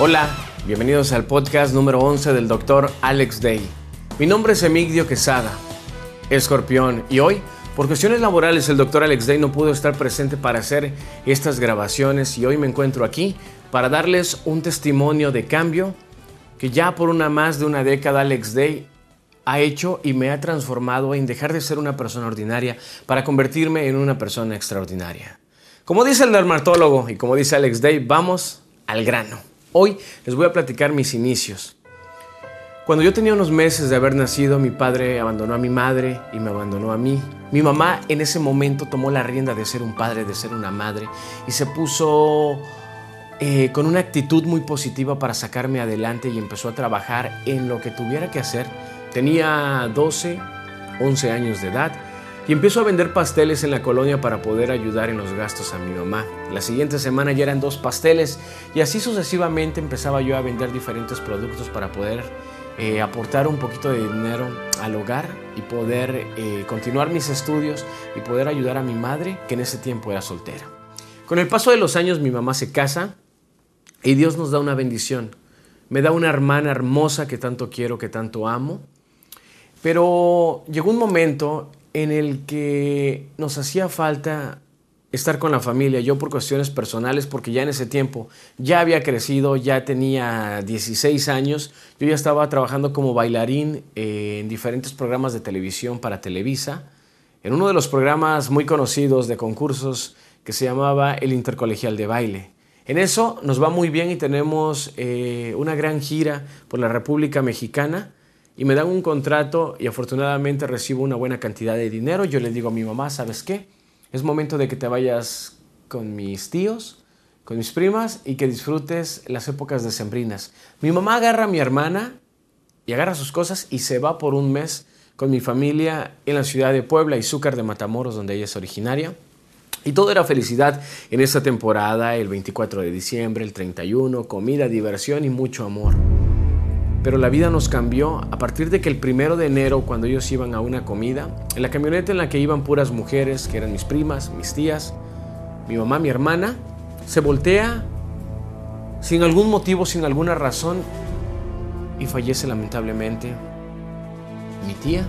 Hola, bienvenidos al podcast número 11 del Dr. Alex Day. Mi nombre es Emigdio Quesada, escorpión, y hoy, por cuestiones laborales, el Dr. Alex Day no pudo estar presente para hacer estas grabaciones y hoy me encuentro aquí para darles un testimonio de cambio que ya por una más de una década Alex Day ha hecho y me ha transformado en dejar de ser una persona ordinaria para convertirme en una persona extraordinaria. Como dice el dermatólogo y como dice Alex Day, vamos al grano. Hoy les voy a platicar mis inicios. Cuando yo tenía unos meses de haber nacido, mi padre abandonó a mi madre y me abandonó a mí. Mi mamá en ese momento tomó la rienda de ser un padre, de ser una madre y se puso eh, con una actitud muy positiva para sacarme adelante y empezó a trabajar en lo que tuviera que hacer. Tenía 12, 11 años de edad y empiezo a vender pasteles en la colonia para poder ayudar en los gastos a mi mamá. La siguiente semana ya eran dos pasteles y así sucesivamente empezaba yo a vender diferentes productos para poder eh, aportar un poquito de dinero al hogar y poder eh, continuar mis estudios y poder ayudar a mi madre que en ese tiempo era soltera. Con el paso de los años mi mamá se casa y Dios nos da una bendición. Me da una hermana hermosa que tanto quiero, que tanto amo. Pero llegó un momento en el que nos hacía falta estar con la familia, yo por cuestiones personales, porque ya en ese tiempo ya había crecido, ya tenía 16 años, yo ya estaba trabajando como bailarín eh, en diferentes programas de televisión para Televisa, en uno de los programas muy conocidos de concursos que se llamaba el Intercolegial de Baile. En eso nos va muy bien y tenemos eh, una gran gira por la República Mexicana y me dan un contrato y afortunadamente recibo una buena cantidad de dinero. Yo le digo a mi mamá, ¿sabes qué? Es momento de que te vayas con mis tíos, con mis primas y que disfrutes las épocas decembrinas. Mi mamá agarra a mi hermana y agarra sus cosas y se va por un mes con mi familia en la ciudad de Puebla, y Zúcar de Matamoros, donde ella es originaria. Y todo era felicidad en esta temporada, el 24 de diciembre, el 31, comida, diversión y mucho amor. Pero la vida nos cambió a partir de que el primero de enero, cuando ellos iban a una comida, en la camioneta en la que iban puras mujeres, que eran mis primas, mis tías, mi mamá, mi hermana, se voltea sin algún motivo, sin alguna razón, y fallece lamentablemente mi tía.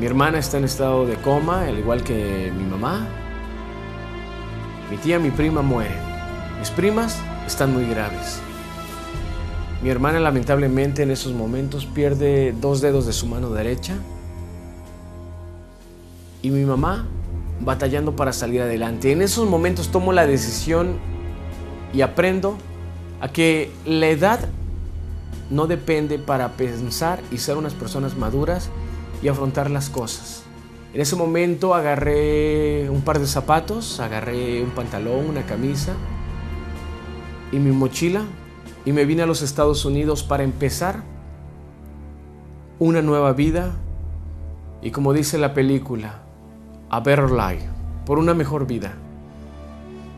Mi hermana está en estado de coma, al igual que mi mamá. Mi tía, mi prima mueren. Mis primas están muy graves. Mi hermana lamentablemente en esos momentos pierde dos dedos de su mano derecha. Y mi mamá batallando para salir adelante. En esos momentos tomo la decisión y aprendo a que la edad no depende para pensar y ser unas personas maduras y afrontar las cosas. En ese momento agarré un par de zapatos, agarré un pantalón, una camisa y mi mochila y me vine a los Estados Unidos para empezar una nueva vida y como dice la película, a better life, por una mejor vida.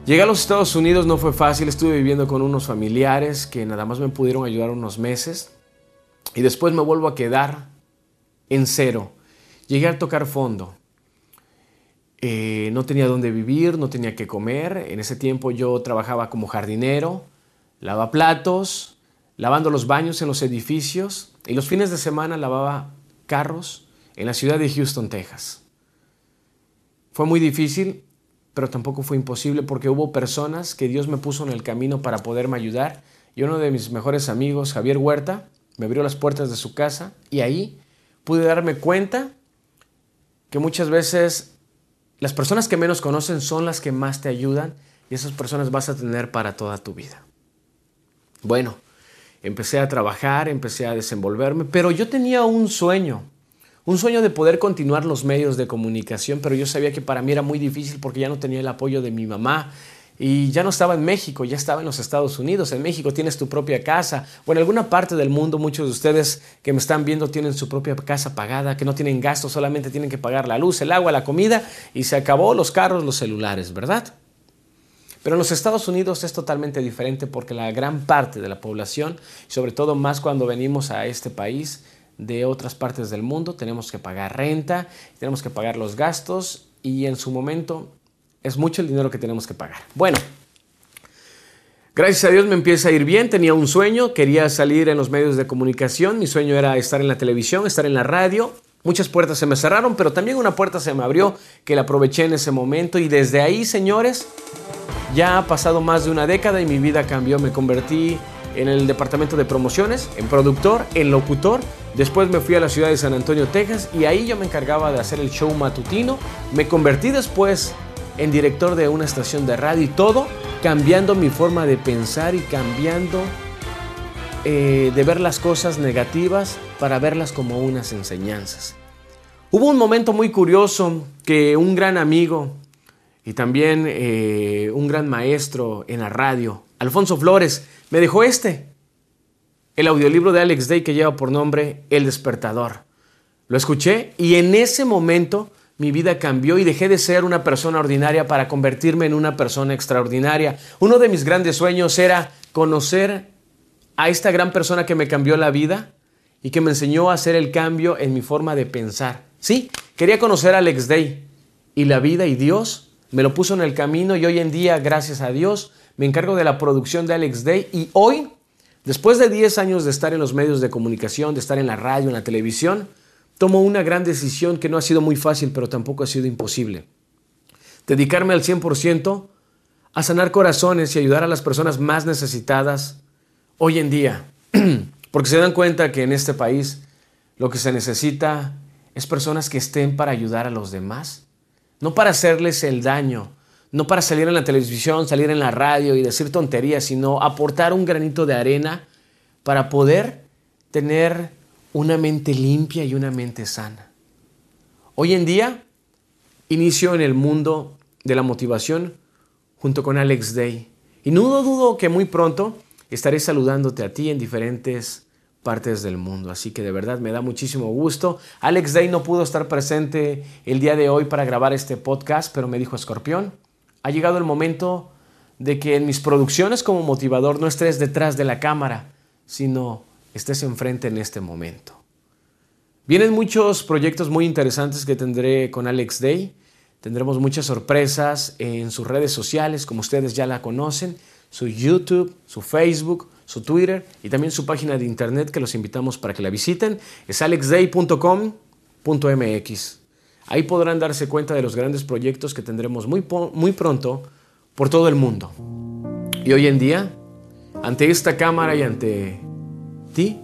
Llegué a los Estados Unidos, no fue fácil, estuve viviendo con unos familiares que nada más me pudieron ayudar unos meses y después me vuelvo a quedar en cero. Llegué a tocar fondo. Eh, no tenía dónde vivir, no tenía qué comer. En ese tiempo yo trabajaba como jardinero, platos, lavando los baños en los edificios y los fines de semana lavaba carros en la ciudad de Houston, Texas. Fue muy difícil, pero tampoco fue imposible porque hubo personas que Dios me puso en el camino para poderme ayudar y uno de mis mejores amigos, Javier Huerta, me abrió las puertas de su casa y ahí pude darme cuenta que muchas veces las personas que menos conocen son las que más te ayudan y esas personas vas a tener para toda tu vida. Bueno, empecé a trabajar, empecé a desenvolverme, pero yo tenía un sueño, un sueño de poder continuar los medios de comunicación, pero yo sabía que para mí era muy difícil porque ya no tenía el apoyo de mi mamá. Y ya no estaba en México, ya estaba en los Estados Unidos. En México tienes tu propia casa. O en alguna parte del mundo, muchos de ustedes que me están viendo tienen su propia casa pagada, que no tienen gastos, solamente tienen que pagar la luz, el agua, la comida y se acabó los carros, los celulares, ¿verdad? Pero en los Estados Unidos es totalmente diferente porque la gran parte de la población, sobre todo más cuando venimos a este país de otras partes del mundo, tenemos que pagar renta, tenemos que pagar los gastos y en su momento es mucho el dinero que tenemos que pagar. Bueno, Gracias a Dios me empieza a ir bien, tenía un sueño, quería salir en los medios de comunicación, mi sueño era estar en la televisión, estar en la radio. Muchas puertas se me cerraron, pero también una puerta se me abrió que la aproveché en ese momento y desde ahí, señores, ya ha pasado más de una década y mi vida cambió, me convertí en el departamento de promociones, en productor, en locutor. Después me fui a la ciudad de San Antonio, Texas, y ahí yo me encargaba de hacer el show matutino. Me convertí después en director de una estación de radio y todo, cambiando mi forma de pensar y cambiando eh, de ver las cosas negativas para verlas como unas enseñanzas. Hubo un momento muy curioso que un gran amigo y también eh, un gran maestro en la radio, Alfonso Flores, me dejó este, el audiolibro de Alex Day que lleva por nombre El despertador. Lo escuché y en ese momento mi vida cambió y dejé de ser una persona ordinaria para convertirme en una persona extraordinaria. Uno de mis grandes sueños era conocer a esta gran persona que me cambió la vida y que me enseñó a hacer el cambio en mi forma de pensar. Sí, quería conocer a Alex Day y la vida y Dios me lo puso en el camino y hoy en día, gracias a Dios, me encargo de la producción de Alex Day y hoy, después de 10 años de estar en los medios de comunicación, de estar en la radio, en la televisión, tomo una gran decisión que no ha sido muy fácil, pero tampoco ha sido imposible. Dedicarme al 100% a sanar corazones y ayudar a las personas más necesitadas hoy en día. Porque se dan cuenta que en este país lo que se necesita es personas que estén para ayudar a los demás, no para hacerles el daño, no para salir en la televisión, salir en la radio y decir tonterías, sino aportar un granito de arena para poder tener una mente limpia y una mente sana. Hoy en día inicio en el mundo de la motivación junto con Alex Day. Y no dudo que muy pronto estaré saludándote a ti en diferentes partes del mundo. Así que de verdad me da muchísimo gusto. Alex Day no pudo estar presente el día de hoy para grabar este podcast, pero me dijo Escorpión, ha llegado el momento de que en mis producciones como motivador no estés detrás de la cámara, sino estés enfrente en este momento. Vienen muchos proyectos muy interesantes que tendré con Alex Day. Tendremos muchas sorpresas en sus redes sociales, como ustedes ya la conocen, su YouTube, su Facebook, su Twitter y también su página de internet que los invitamos para que la visiten. Es alexday.com.mx. Ahí podrán darse cuenta de los grandes proyectos que tendremos muy, muy pronto por todo el mundo. Y hoy en día, ante esta cámara y ante ti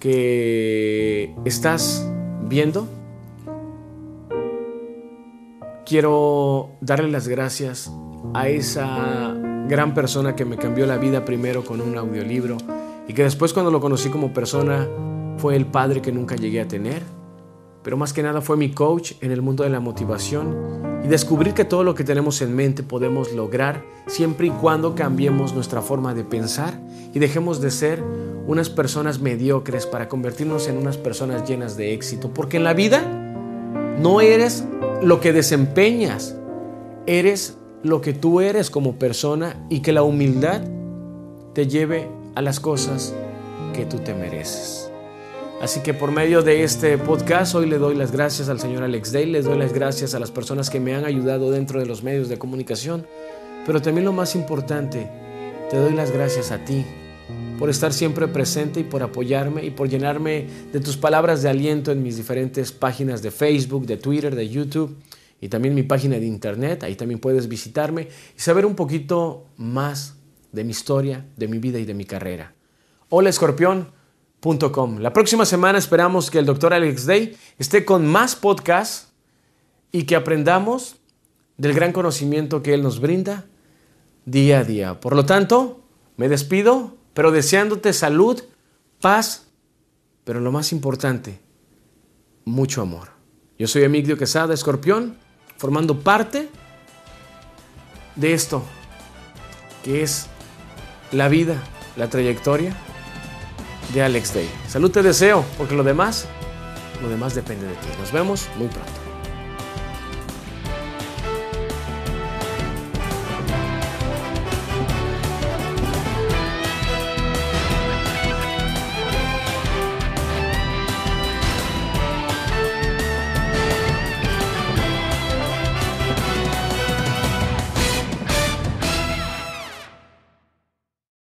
que estás viendo, quiero darle las gracias a esa gran persona que me cambió la vida primero con un audiolibro y que después cuando lo conocí como persona fue el padre que nunca llegué a tener pero más que nada fue mi coach en el mundo de la motivación y descubrir que todo lo que tenemos en mente podemos lograr siempre y cuando cambiemos nuestra forma de pensar y dejemos de ser unas personas mediocres para convertirnos en unas personas llenas de éxito. Porque en la vida no eres lo que desempeñas, eres lo que tú eres como persona y que la humildad te lleve a las cosas que tú te mereces. Así que por medio de este podcast hoy le doy las gracias al señor Alex Day, les doy las gracias a las personas que me han ayudado dentro de los medios de comunicación, pero también lo más importante, te doy las gracias a ti por estar siempre presente y por apoyarme y por llenarme de tus palabras de aliento en mis diferentes páginas de Facebook, de Twitter, de YouTube y también mi página de internet. Ahí también puedes visitarme y saber un poquito más de mi historia, de mi vida y de mi carrera. Hola escorpión. La próxima semana esperamos que el doctor Alex Day esté con más podcasts y que aprendamos del gran conocimiento que él nos brinda día a día. Por lo tanto, me despido, pero deseándote salud, paz, pero lo más importante, mucho amor. Yo soy Emilio Quesada, escorpión, formando parte de esto, que es la vida, la trayectoria de Alex Day. Salud te deseo, porque lo demás, lo demás depende de ti. Nos vemos muy pronto.